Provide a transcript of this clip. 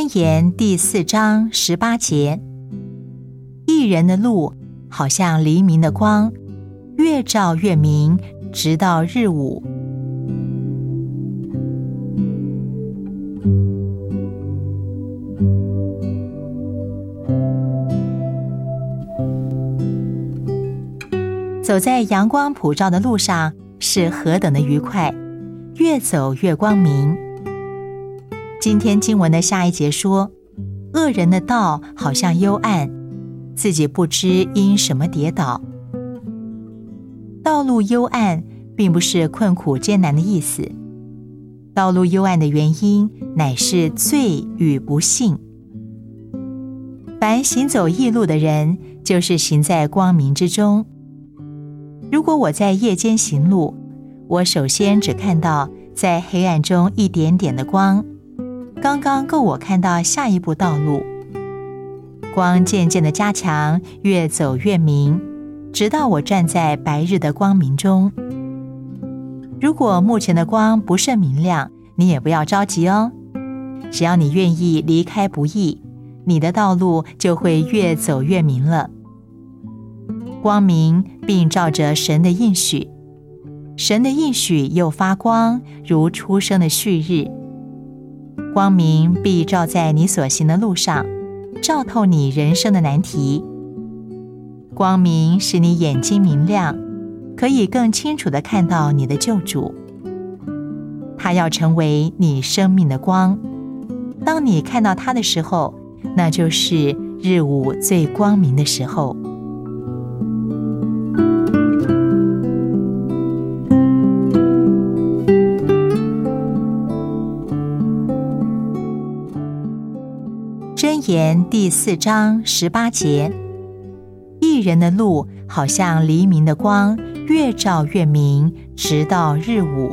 箴言第四章十八节：一人的路好像黎明的光，越照越明，直到日午。走在阳光普照的路上，是何等的愉快！越走越光明。今天经文的下一节说，恶人的道好像幽暗，自己不知因什么跌倒。道路幽暗，并不是困苦艰难的意思。道路幽暗的原因，乃是罪与不幸。凡行走异路的人，就是行在光明之中。如果我在夜间行路，我首先只看到在黑暗中一点点的光，刚刚够我看到下一步道路。光渐渐的加强，越走越明，直到我站在白日的光明中。如果目前的光不甚明亮，你也不要着急哦。只要你愿意离开不易，你的道路就会越走越明了。光明，并照着神的应许，神的应许又发光，如初生的旭日。光明必照在你所行的路上，照透你人生的难题。光明使你眼睛明亮，可以更清楚的看到你的救主。他要成为你生命的光。当你看到他的时候，那就是日午最光明的时候。箴言第四章十八节：一人的路好像黎明的光，越照越明，直到日午。